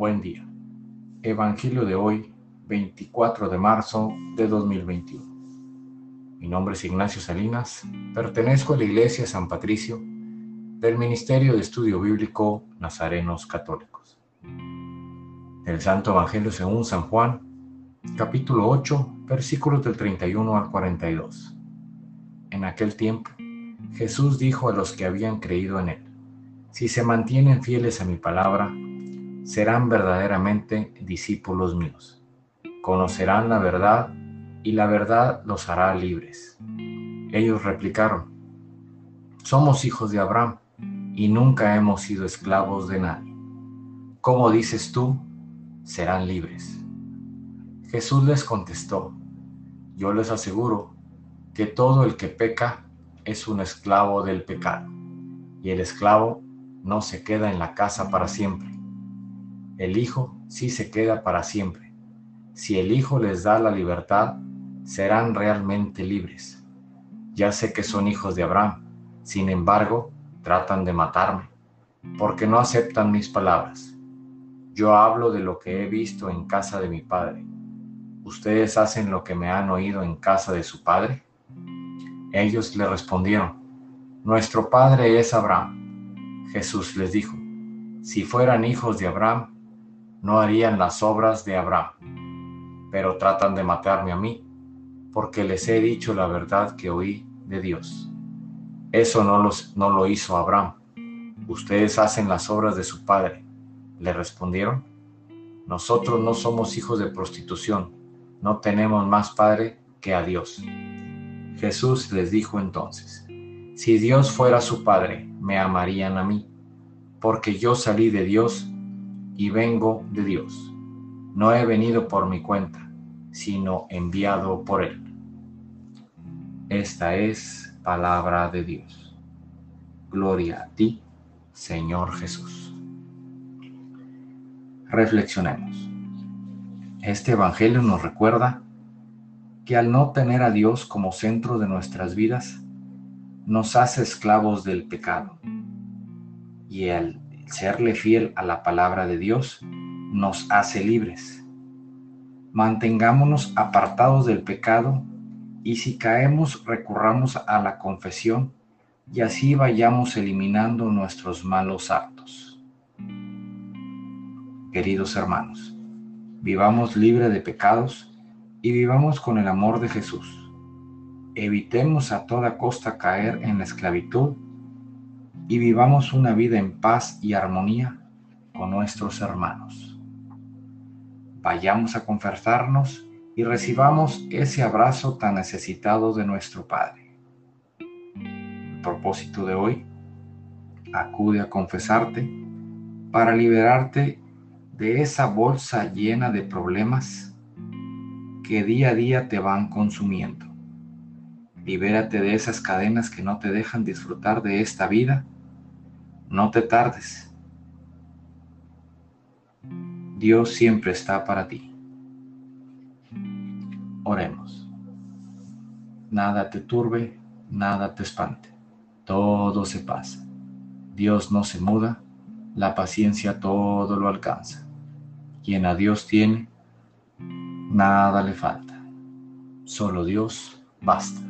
buen día. Evangelio de hoy, 24 de marzo de 2021. Mi nombre es Ignacio Salinas, pertenezco a la Iglesia San Patricio del Ministerio de Estudio Bíblico Nazarenos Católicos. El Santo Evangelio según San Juan, capítulo 8, versículos del 31 al 42. En aquel tiempo, Jesús dijo a los que habían creído en él, si se mantienen fieles a mi palabra, serán verdaderamente discípulos míos. Conocerán la verdad y la verdad los hará libres. Ellos replicaron, somos hijos de Abraham y nunca hemos sido esclavos de nadie. ¿Cómo dices tú? Serán libres. Jesús les contestó, yo les aseguro que todo el que peca es un esclavo del pecado, y el esclavo no se queda en la casa para siempre. El Hijo sí se queda para siempre. Si el Hijo les da la libertad, serán realmente libres. Ya sé que son hijos de Abraham, sin embargo, tratan de matarme, porque no aceptan mis palabras. Yo hablo de lo que he visto en casa de mi Padre. ¿Ustedes hacen lo que me han oído en casa de su Padre? Ellos le respondieron, Nuestro Padre es Abraham. Jesús les dijo, si fueran hijos de Abraham, no harían las obras de Abraham, pero tratan de matarme a mí, porque les he dicho la verdad que oí de Dios. Eso no, los, no lo hizo Abraham. Ustedes hacen las obras de su padre. Le respondieron, nosotros no somos hijos de prostitución, no tenemos más padre que a Dios. Jesús les dijo entonces, si Dios fuera su Padre, me amarían a mí, porque yo salí de Dios y vengo de Dios. No he venido por mi cuenta, sino enviado por Él. Esta es palabra de Dios. Gloria a ti, Señor Jesús. Reflexionemos. Este Evangelio nos recuerda que al no tener a Dios como centro de nuestras vidas, nos hace esclavos del pecado. Y el serle fiel a la palabra de Dios nos hace libres. Mantengámonos apartados del pecado y si caemos recurramos a la confesión y así vayamos eliminando nuestros malos actos. Queridos hermanos, vivamos libre de pecados y vivamos con el amor de Jesús evitemos a toda costa caer en la esclavitud y vivamos una vida en paz y armonía con nuestros hermanos. Vayamos a confesarnos y recibamos ese abrazo tan necesitado de nuestro Padre. El propósito de hoy, acude a confesarte para liberarte de esa bolsa llena de problemas que día a día te van consumiendo. Libérate de esas cadenas que no te dejan disfrutar de esta vida. No te tardes. Dios siempre está para ti. Oremos. Nada te turbe, nada te espante. Todo se pasa. Dios no se muda, la paciencia todo lo alcanza. Quien a Dios tiene, nada le falta. Solo Dios basta.